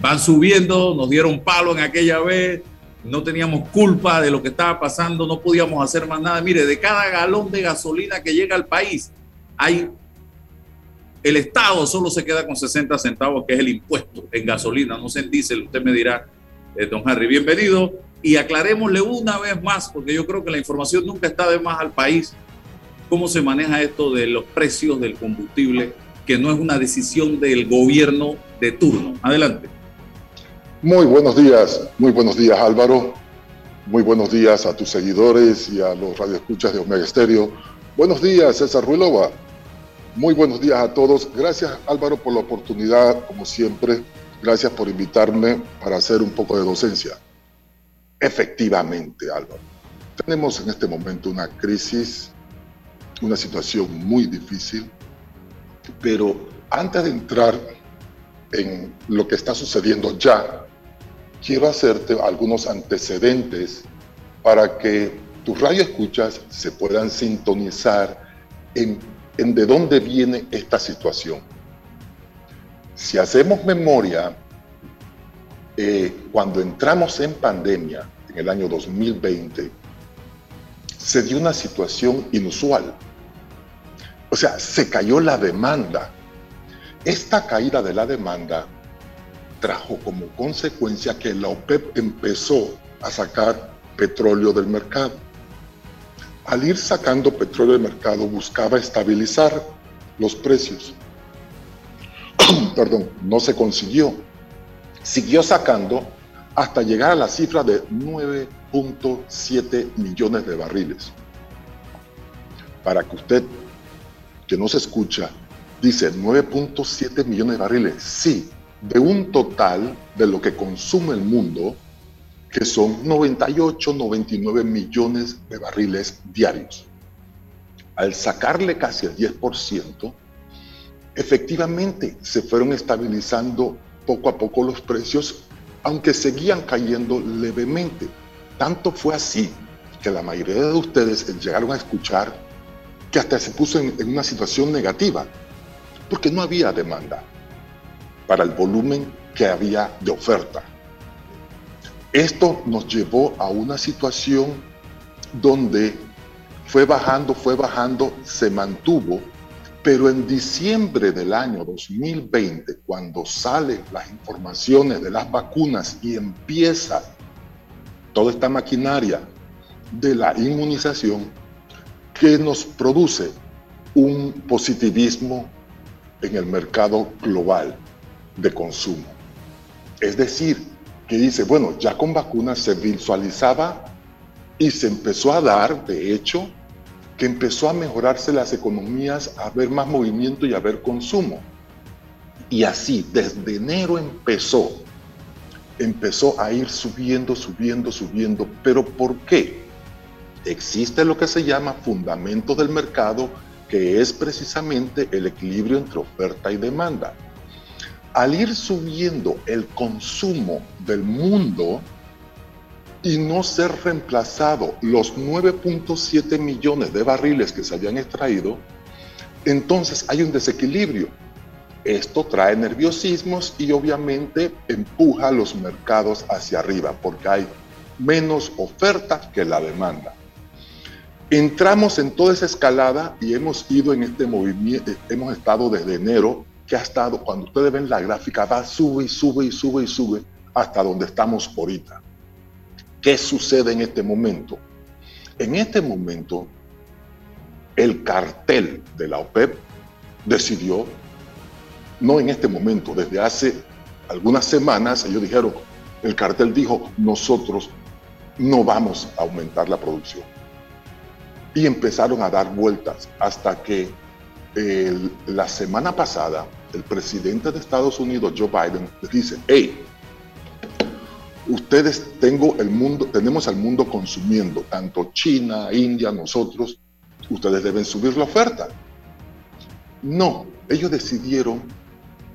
[SPEAKER 5] van subiendo, nos dieron palo en aquella vez, no teníamos culpa de lo que estaba pasando, no podíamos hacer más nada. Mire, de cada galón de gasolina que llega al país, hay el Estado solo se queda con 60 centavos, que es el impuesto en gasolina, no se dice, usted me dirá, eh, don Harry. Bienvenido y aclarémosle una vez más, porque yo creo que la información nunca está de más al país, cómo se maneja esto de los precios del combustible, que no es una decisión del gobierno de turno. Adelante.
[SPEAKER 7] Muy buenos días, muy buenos días Álvaro, muy buenos días a tus seguidores y a los radioescuchas de Omega Estéreo. Buenos días César Ruilova, muy buenos días a todos. Gracias Álvaro por la oportunidad, como siempre, Gracias por invitarme para hacer un poco de docencia. Efectivamente, Álvaro, tenemos en este momento una crisis, una situación muy difícil, pero antes de entrar en lo que está sucediendo ya, quiero hacerte algunos antecedentes para que tus radioescuchas se puedan sintonizar en, en de dónde viene esta situación. Si hacemos memoria, eh, cuando entramos en pandemia en el año 2020, se dio una situación inusual. O sea, se cayó la demanda. Esta caída de la demanda trajo como consecuencia que la OPEP empezó a sacar petróleo del mercado. Al ir sacando petróleo del mercado buscaba estabilizar los precios. perdón, no se consiguió. Siguió sacando hasta llegar a la cifra de 9.7 millones de barriles. Para que usted, que no se escucha, dice 9.7 millones de barriles, sí, de un total de lo que consume el mundo, que son 98, 99 millones de barriles diarios. Al sacarle casi el 10%, Efectivamente, se fueron estabilizando poco a poco los precios, aunque seguían cayendo levemente. Tanto fue así que la mayoría de ustedes llegaron a escuchar que hasta se puso en, una situación negativa, porque no había demanda para el volumen que había de oferta. Esto nos llevó a una situación donde fue bajando, fue bajando, se mantuvo pero en diciembre del año 2020, cuando salen las informaciones de las vacunas y empieza toda esta maquinaria de la inmunización, que nos produce un positivismo en el mercado global de consumo. Es decir, que dice, bueno, ya con vacunas se visualizaba y se empezó a dar, de hecho, que empezó a mejorarse las economías, a haber más movimiento y a haber consumo. Y así, desde enero empezó, empezó a ir subiendo, subiendo, subiendo. ¿Pero por qué? Existe lo que se llama fundamento del mercado, que es precisamente el equilibrio entre oferta y demanda. Al ir subiendo el consumo del mundo, y no ser reemplazado los 9.7 millones de barriles que se habían extraído, entonces hay un desequilibrio. Esto trae nerviosismos y obviamente empuja los mercados hacia arriba porque hay menos oferta que la demanda. Entramos en toda esa escalada y hemos ido en este movimiento, hemos estado desde enero, que ha estado, cuando ustedes ven la gráfica, va, sube y sube y sube y sube hasta donde estamos ahorita. ¿Qué sucede en este momento? En este momento, el cartel de la OPEP decidió, no en este momento, desde hace algunas semanas, ellos dijeron, el cartel dijo, nosotros no vamos a aumentar la producción. Y empezaron a dar vueltas hasta que la semana pasada el presidente de Estados Unidos, Joe Biden, les dice, hey, ustedes tengo el mundo, tenemos al mundo consumiendo, tanto China, India, nosotros, ustedes deben subir la oferta. No, ellos decidieron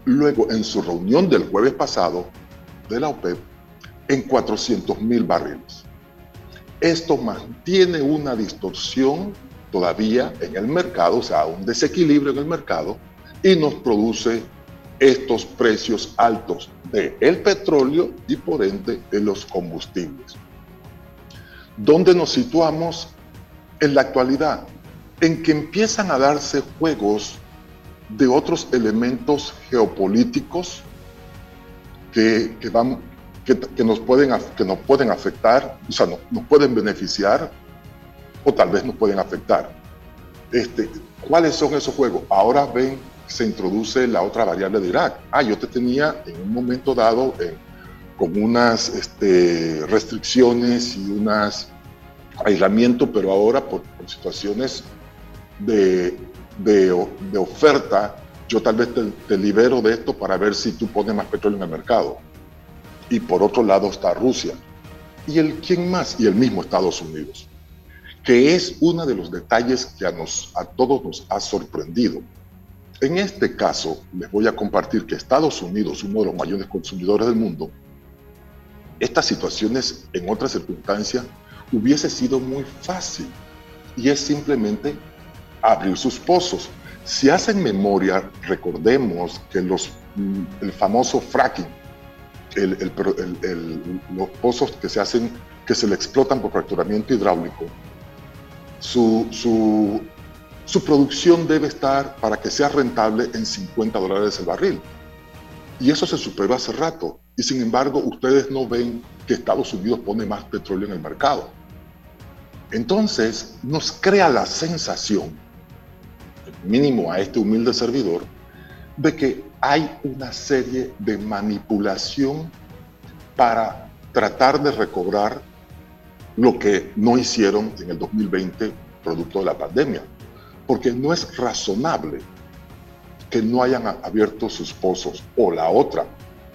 [SPEAKER 7] luego en su reunión del jueves pasado de la OPEP en 400 mil barriles. Esto mantiene una distorsión todavía en el mercado, o sea, un desequilibrio en el mercado y nos produce estos precios altos de el petróleo y por ende de los combustibles. ¿Dónde nos situamos en la actualidad? En que empiezan a darse juegos de otros elementos geopolíticos que, que van, que, nos pueden, que nos pueden afectar, o sea, nos pueden beneficiar o tal vez nos pueden afectar. Este, ¿Cuáles son esos juegos? Ahora ven se introduce la otra variable de Irak. Ah, yo te tenía en un momento dado eh, con unas este, restricciones y unas aislamiento, pero ahora por, situaciones de, de, oferta, yo tal vez te, libero de esto para ver si tú pones más petróleo en el mercado. Y por otro lado está Rusia. ¿Y el quién más? Y el mismo Estados Unidos, que es uno de los detalles que a, nos, a todos nos ha sorprendido en este caso, les voy a compartir que Estados Unidos, uno de los mayores consumidores del mundo, estas situaciones en otras circunstancias hubiese sido muy fácil y es simplemente abrir sus pozos. Si hacen memoria, recordemos que los, mm, el famoso fracking, los pozos que se hacen, que se le explotan por fracturamiento hidráulico, su, su su producción debe estar para que sea rentable en 50 dólares el barril. Y eso se superó hace rato. Y sin embargo, ustedes no ven que Estados Unidos pone más petróleo en el mercado. Entonces, nos crea la sensación, mínimo a este humilde servidor, de que hay una serie de manipulación para tratar de recobrar lo que no hicieron en el 2020 producto de la pandemia porque no es razonable que no hayan abierto sus pozos. O la otra,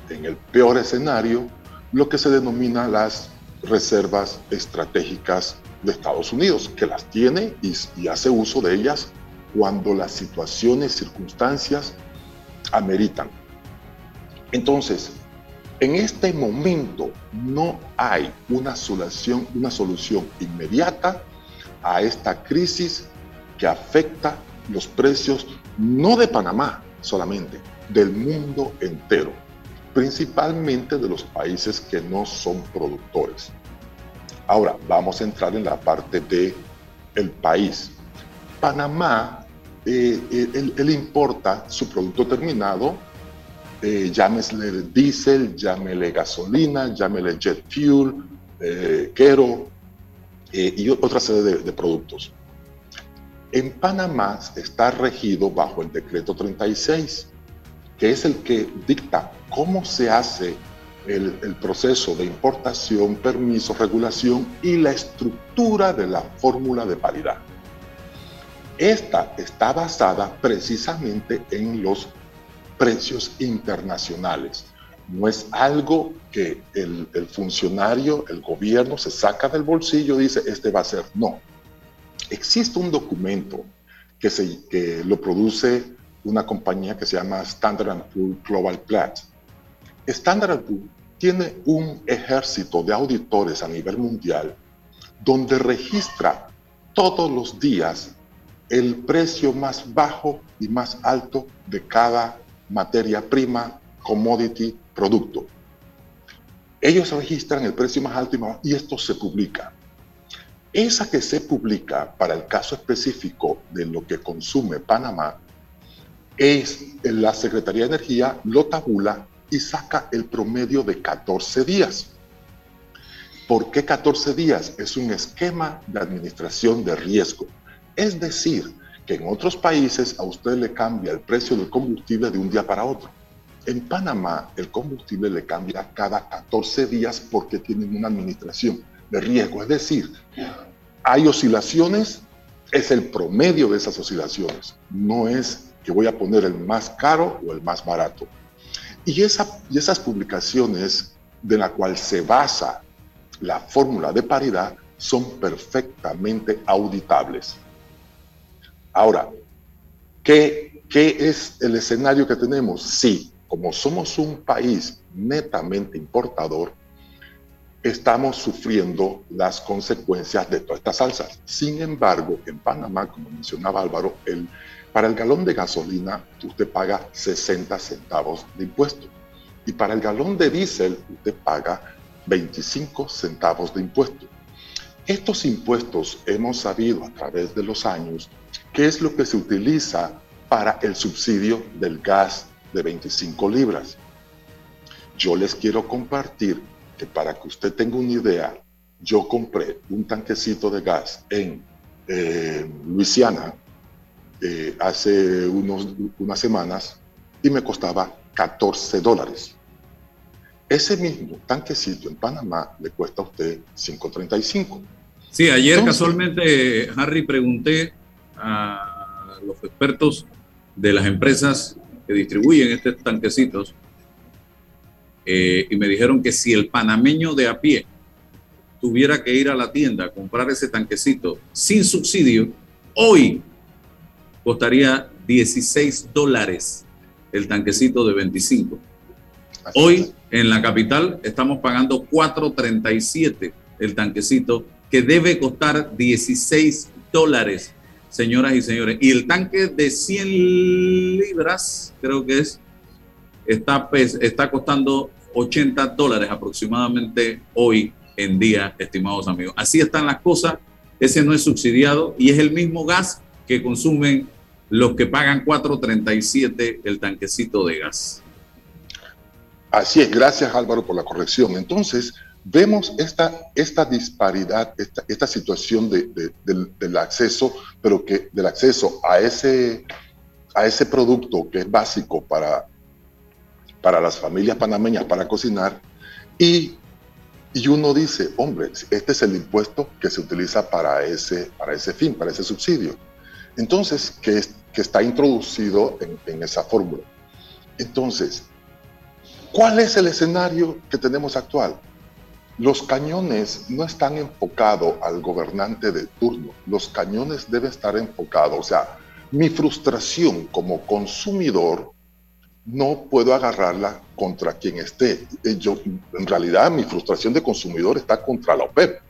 [SPEAKER 7] en el peor escenario, lo que se denomina las reservas estratégicas de Estados Unidos, que las tiene y, hace uso de ellas cuando las situaciones, circunstancias ameritan. Entonces, en este momento no hay una solución, una solución inmediata a esta crisis que afecta los precios no de Panamá solamente, del mundo entero, principalmente de los países que no son productores. Ahora, vamos a entrar en la parte de el país. Panamá, eh, eh, él, importa su producto terminado, eh, llámesle diésel, llámele gasolina, llámele jet fuel, eh, quero y otra serie de productos. En Panamá está regido bajo el decreto 36, que es el que dicta cómo se hace el, proceso de importación, permiso, regulación y la estructura de la fórmula de paridad. Esta está basada precisamente en los precios internacionales. No es algo que el, el funcionario, el gobierno se saca del bolsillo y dice, este va a ser. No, Existe un documento que, se, que lo produce una compañía que se llama Standard Poor's Global Platts. Standard Poor's tiene un ejército de auditores a nivel mundial donde registra todos los días el precio más bajo y más alto de cada materia prima, commodity, producto. Ellos registran el precio más alto y, esto se publica. Esa que se publica para el caso específico de lo que consume Panamá es la Secretaría de Energía lo tabula y saca el promedio de 14 días. ¿Por qué 14 días? Es un esquema de administración de riesgo. Es decir, que en otros países a usted le cambia el precio del combustible de un día para otro. En Panamá el combustible le cambia cada 14 días porque tienen una administración de riesgo. Es decir, hay oscilaciones, es el promedio de esas oscilaciones, no es que voy a poner el más caro o el más barato. Y, esa, y esas publicaciones de la cual se basa la fórmula de paridad son perfectamente auditables. Ahora, ¿qué, ¿qué es el escenario que tenemos? Sí, como somos un país netamente importador, estamos sufriendo las consecuencias de todas estas alzas. Sin embargo, en Panamá, como mencionaba Álvaro, el, para el galón de gasolina usted paga 60 centavos de impuesto y para el galón de diésel usted paga 25 centavos de impuesto. Estos impuestos hemos sabido a través de los años qué es lo que se utiliza para el subsidio del gas de 25 libras. Yo les quiero compartir que para que usted tenga una idea, yo compré un tanquecito de gas en eh, Luisiana eh, hace unos, unas semanas y me costaba 14 dólares. Ese mismo tanquecito en Panamá le cuesta a usted 5.35.
[SPEAKER 5] Sí, ayer casualmente, Harry, pregunté a los expertos de las empresas que distribuyen estos tanquecitos eh, y me dijeron que si el panameño de a pie tuviera que ir a la tienda a comprar ese tanquecito sin subsidio, hoy costaría 16 dólares el tanquecito de 25. Hoy en la capital estamos pagando 4.37 el tanquecito que debe costar 16 dólares, señoras y señores. Y el tanque de 100 libras, creo que es, está, está costando 80 dólares aproximadamente hoy en día, estimados amigos. Así están las cosas. Ese no es subsidiado y es el mismo gas que consumen los que pagan 4.37 el tanquecito de gas.
[SPEAKER 7] Así es, gracias Álvaro por la corrección. Entonces, vemos esta, esta disparidad, esta, esta situación de, del, acceso, pero que del acceso a ese, a ese producto que es básico para, para las familias panameñas para cocinar y, y, uno dice, hombre, este es el impuesto que se utiliza para ese, para ese fin, para ese subsidio. Entonces, que, que está introducido en, en esa fórmula. Entonces, ¿cuál es el escenario que tenemos actual? Los cañones no están enfocados al gobernante de turno, los cañones deben estar enfocados, o sea, mi frustración como consumidor no puedo agarrarla contra quien esté. Eh, yo, en realidad, mi frustración de consumidor está contra la OPEP.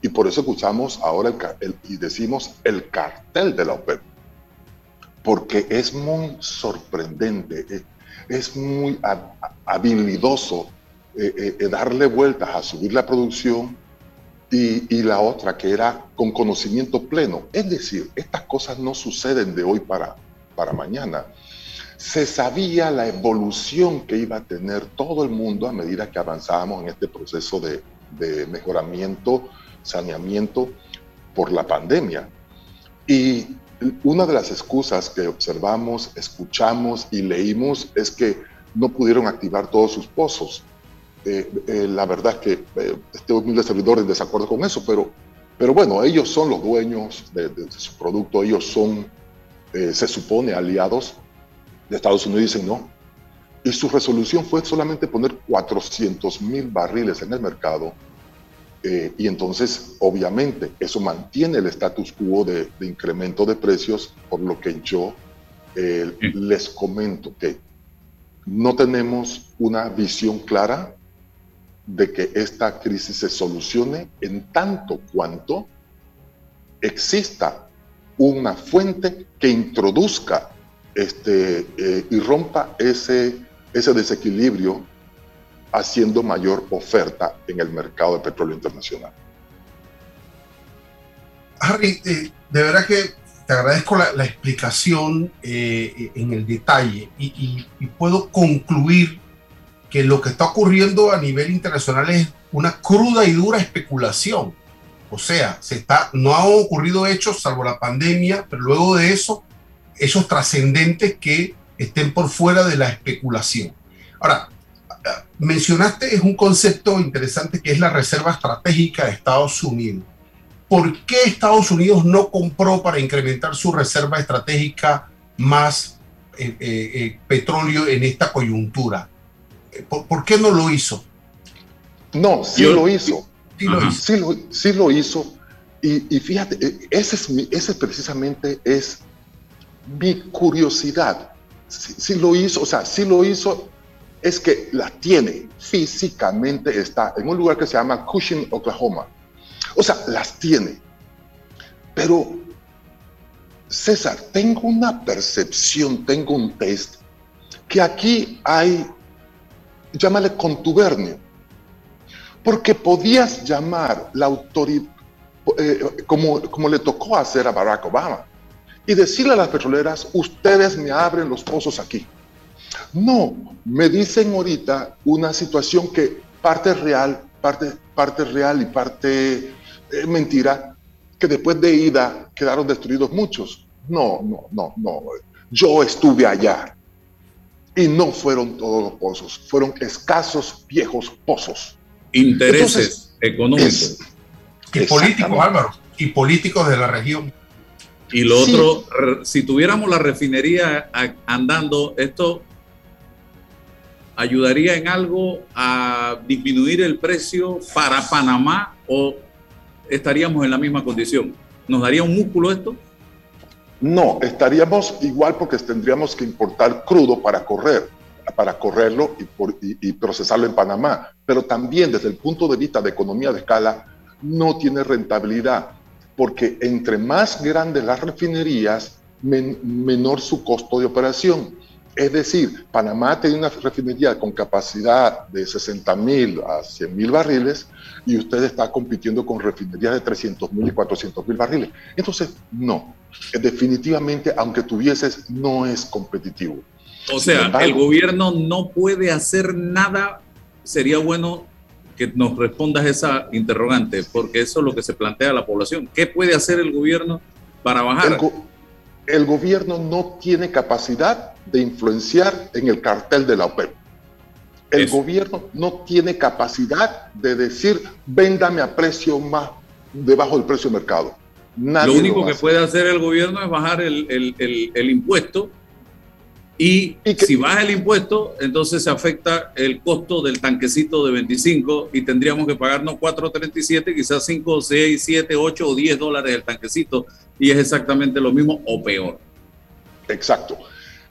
[SPEAKER 7] Y por eso escuchamos ahora el, y decimos el cartel de la OPEP. Porque es muy sorprendente, eh, es muy habilidoso eh, darle vueltas a subir la producción y, y, la otra que era con conocimiento pleno. Es decir, estas cosas no suceden de hoy para, para mañana se sabía la evolución que iba a tener todo el mundo a medida que avanzábamos en este proceso de, mejoramiento, saneamiento por la pandemia. Y una de las excusas que observamos, escuchamos y leímos es que no pudieron activar todos sus pozos. Eh, eh, la verdad es que eh, este humilde servidor en desacuerdo con eso, pero, pero bueno, ellos son los dueños de, de su producto, ellos son, se supone, aliados de Estados Unidos dicen no. Y su resolución fue solamente poner 400 mil barriles en el mercado. Eh, y entonces, obviamente, eso mantiene el status quo de, incremento de precios, por lo que yo eh, les comento que no tenemos una visión clara de que esta crisis se solucione en tanto cuanto exista una fuente que introduzca este, eh, y rompa ese, ese desequilibrio haciendo mayor oferta en el mercado de petróleo internacional.
[SPEAKER 6] Harry, eh, de verdad que te agradezco la, explicación eh, en el detalle y, puedo concluir que lo que está ocurriendo a nivel internacional es una cruda y dura especulación. O sea, se está, no han ocurrido hechos salvo la pandemia, pero luego de eso, hechos trascendentes que estén por fuera de la especulación. Ahora, mencionaste es un concepto interesante que es la reserva estratégica de Estados Unidos. ¿Por qué Estados Unidos no compró para incrementar su reserva estratégica más eh, eh, eh, petróleo en esta coyuntura? ¿Por, qué no lo hizo?
[SPEAKER 7] No, sí lo hizo. Sí lo hizo. Sí lo, hizo. Y, fíjate, ese, es ese precisamente es mi curiosidad. Sí, lo hizo, o sea, sí lo hizo, es que la tiene, físicamente está en un lugar que se llama Cushing, Oklahoma. O sea, las tiene. Pero, César, tengo una percepción, tengo un test, que aquí hay llámale contubernio, porque podías llamar la autoridad, eh, como, como le tocó hacer a Barack Obama, y decirle a las petroleras, ustedes me abren los pozos aquí. No, me dicen ahorita una situación que parte real, parte, parte real y parte eh, mentira, que después de ida quedaron destruidos muchos. No, no, no, no. Yo estuve allá. Y no fueron todos los pozos, fueron escasos viejos pozos.
[SPEAKER 5] Intereses económicos.
[SPEAKER 6] y políticos, Álvaro, y políticos de la región.
[SPEAKER 5] Y lo otro, si tuviéramos la refinería andando, esto ayudaría en algo a disminuir el precio para Panamá o estaríamos en la misma condición. ¿Nos daría un músculo esto?
[SPEAKER 7] No, estaríamos igual porque tendríamos que importar crudo para correr, para correrlo y, procesarlo en Panamá. Pero también desde el punto de vista de economía de escala, no tiene rentabilidad, porque entre más grandes las refinerías, menor su costo de operación. Es decir, Panamá tiene una refinería con capacidad de 60 mil a 100 mil barriles y usted está compitiendo con refinerías de 300 mil y 400 mil barriles. Entonces, no, definitivamente, aunque tuvieses, no es competitivo.
[SPEAKER 5] O sea, el gobierno no puede hacer nada. Sería bueno que nos respondas esa interrogante, porque eso es lo que se plantea a la población. ¿Qué puede hacer el gobierno para bajar?
[SPEAKER 7] El, gobierno no tiene capacidad de influenciar en el cartel de la OPEP. El gobierno no tiene capacidad de decir, véndame a precio más debajo del precio de mercado.
[SPEAKER 5] lo único que puede hacer el gobierno es bajar el, el, impuesto y, si baja el impuesto, entonces se afecta el costo del tanquecito de 25 y tendríamos que pagarnos 4.37, quizás 5, 6, 7, 8 o 10 dólares el tanquecito y es exactamente lo mismo o peor.
[SPEAKER 7] Exacto.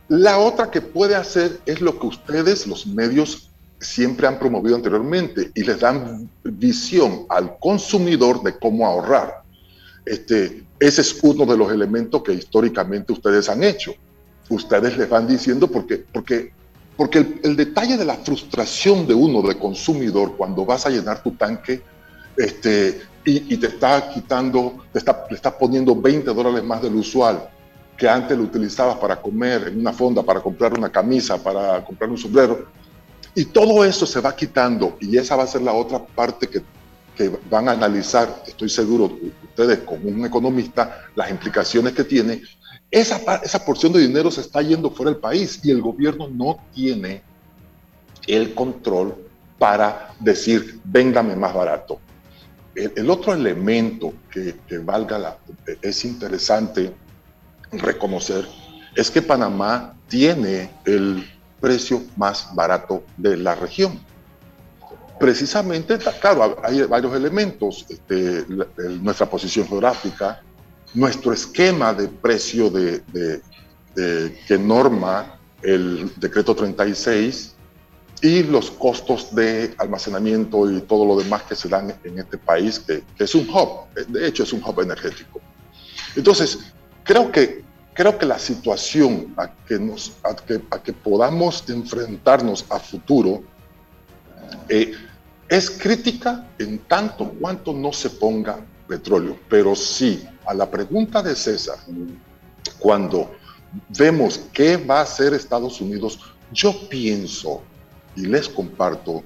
[SPEAKER 7] La otra que puede hacer es lo que ustedes, los medios, siempre han promovido anteriormente y les dan visión al consumidor de cómo ahorrar. Este, ese es uno de los elementos que históricamente ustedes han hecho. Ustedes les van diciendo porque, porque, porque el, detalle de la frustración de uno de consumidor cuando vas a llenar tu tanque este, y, te está quitando, te está, le estás poniendo 20 dólares más del usual que antes lo utilizabas para comer en una fonda, para comprar una camisa, para comprar un sombrero, y todo eso se va quitando y esa va a ser la otra parte que, que van a analizar, estoy seguro, ustedes como un economista, las implicaciones que tiene. Esa, esa porción de dinero se está yendo fuera del país y el gobierno no tiene el control para decir, véngame más barato. El, otro elemento que, que, valga la, es interesante reconocer es que Panamá tiene el precio más barato de la región. Precisamente, claro, hay varios elementos, este, nuestra posición geográfica, nuestro esquema de precio de, que norma el decreto 36, y los costos de almacenamiento y todo lo demás que se dan en este país, que, es un hub, de hecho es un hub energético. Entonces, creo que, creo que la situación a que, nos, a que, a que podamos enfrentarnos a futuro eh, es crítica en tanto cuanto no se ponga petróleo, pero sí, a la pregunta de César, cuando vemos qué va a hacer Estados Unidos, yo pienso y les comparto,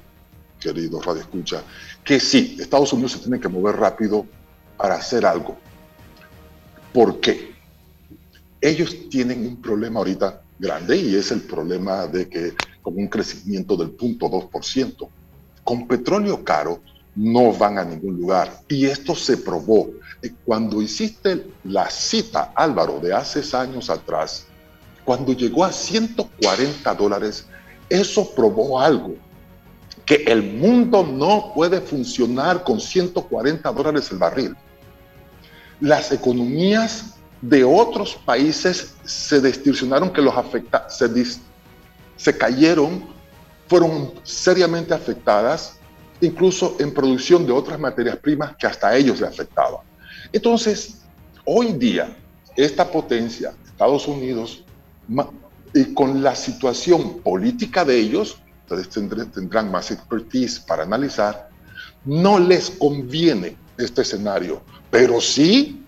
[SPEAKER 7] queridos Radio Escucha, que sí, Estados Unidos se tiene que mover rápido para hacer algo. ¿Por qué? Ellos tienen un problema ahorita grande y es el problema de que con un crecimiento del 0.2%, con petróleo caro no van a ningún lugar. Y esto se probó. Cuando hiciste la cita, Álvaro, de hace años atrás, cuando llegó a 140 dólares, eso probó algo, que el mundo no puede funcionar con 140 dólares el barril. Las economías de otros países se distorsionaron, que los afecta, se, se cayeron, fueron seriamente afectadas, incluso en producción de otras materias primas que hasta ellos le afectaban. Entonces, hoy día, esta potencia, Estados Unidos, y con la situación política de ellos, ustedes tendrán más expertise para analizar, no les conviene este escenario, pero sí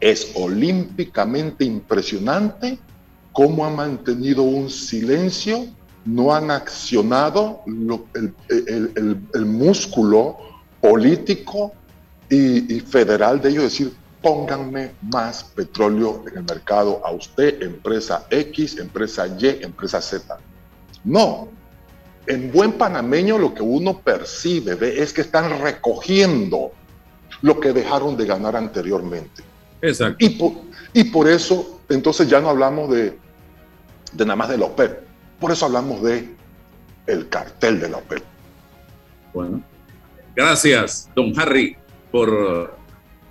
[SPEAKER 7] es olímpicamente impresionante cómo han mantenido un silencio, no han accionado el, músculo político y, y, federal de ellos, decir, pónganme más petróleo en el mercado a usted, empresa X, empresa Y, empresa Z. No. En buen panameño lo que uno percibe, ve, es que están recogiendo lo que dejaron de ganar anteriormente.
[SPEAKER 5] Exacto.
[SPEAKER 7] Y por, y por eso, entonces ya no hablamos de, de nada más de la OPEP. Por eso hablamos de el cartel de la OPEP.
[SPEAKER 5] Bueno, gracias, don Harry, por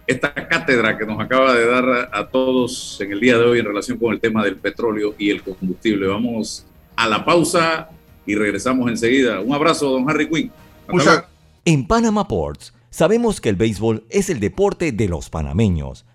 [SPEAKER 5] esta cátedra que nos acaba de dar a, todos en el día de hoy en relación con el tema del petróleo y el combustible. Vamos a la pausa y regresamos enseguida. Un abrazo, don Harry Quinn.
[SPEAKER 2] En Panama Ports sabemos que el béisbol es el deporte de los panameños.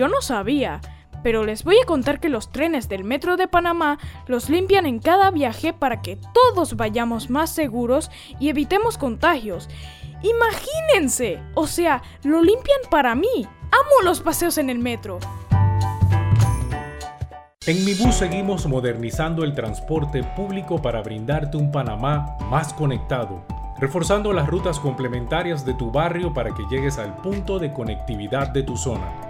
[SPEAKER 8] Yo no sabía, pero les voy a contar que los trenes del Metro de Panamá los limpian en cada viaje para que todos vayamos más seguros y evitemos contagios. Imagínense, o sea, lo limpian para mí. Amo los paseos en el metro.
[SPEAKER 4] En Mi Bus seguimos modernizando el transporte público para brindarte un Panamá más conectado, reforzando las rutas complementarias de tu barrio para que llegues al punto de conectividad de tu zona.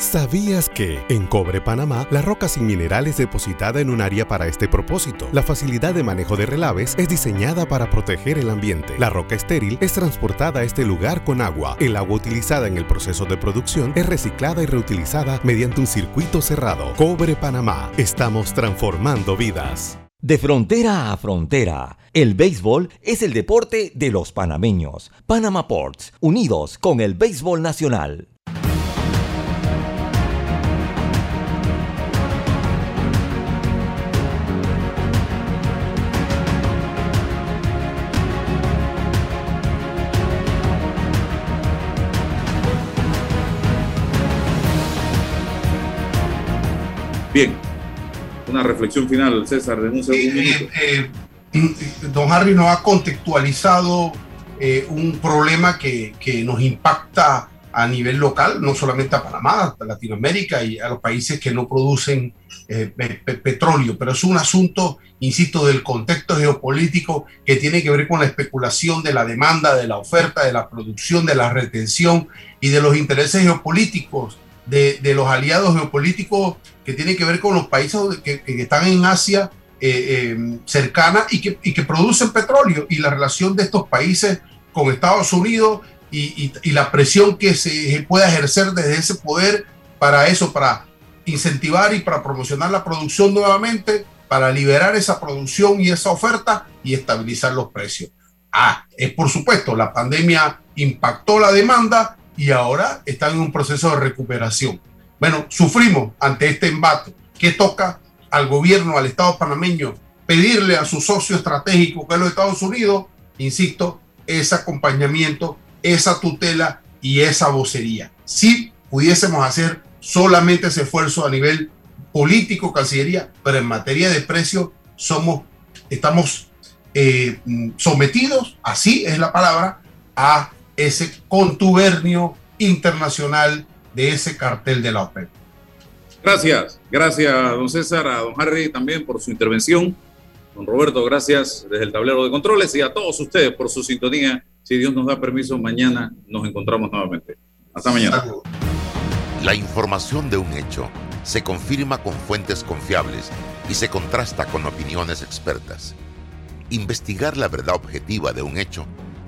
[SPEAKER 9] ¿Sabías que en Cobre Panamá la roca sin mineral es depositada en un área para este propósito? La facilidad de manejo de relaves es diseñada para proteger el ambiente. La roca estéril es transportada a este lugar con agua. El agua utilizada en el proceso de producción es reciclada y reutilizada mediante un circuito cerrado. Cobre Panamá. Estamos transformando vidas.
[SPEAKER 2] De frontera a frontera, el béisbol es el deporte de los panameños. Panama Ports, unidos con el béisbol nacional.
[SPEAKER 5] Bien, una reflexión final, César, de un, minuto.
[SPEAKER 6] Eh, eh, don Harry nos ha contextualizado eh, un problema que, que, nos impacta a nivel local, no solamente a Panamá, a Latinoamérica y a los países que no producen petróleo, pero es un asunto, insisto, del contexto geopolítico que tiene que ver con la especulación de la demanda, de la oferta, de la producción, de la retención y de los intereses geopolíticos de, los aliados geopolíticos que tienen que ver con los países que, están en Asia eh, eh, cercana y que, y que, producen petróleo y la relación de estos países con Estados Unidos y, y, la presión que se pueda ejercer desde ese poder para eso, para incentivar y para promocionar la producción nuevamente, para liberar esa producción y esa oferta y estabilizar los precios. Ah, es por supuesto, la pandemia impactó la demanda y ahora están en un proceso de recuperación. Bueno, sufrimos ante este embate. que toca al gobierno, al Estado panameño, pedirle a su socio estratégico, que es los Estados Unidos, insisto, ese acompañamiento, esa tutela y esa vocería. Si pudiésemos hacer solamente ese esfuerzo a nivel político, Cancillería, pero en materia de precios somos, estamos eh, sometidos, así es la palabra, a ese contubernio internacional de ese cartel de la OPEP.
[SPEAKER 5] Gracias, gracias don César, a don Harry también por su intervención. Don Roberto, gracias desde el tablero de controles y a todos ustedes por su sintonía. Si Dios nos da permiso, mañana nos encontramos nuevamente. Hasta mañana.
[SPEAKER 1] La información de un hecho se confirma con fuentes confiables y se contrasta con opiniones expertas. Investigar la verdad objetiva de un hecho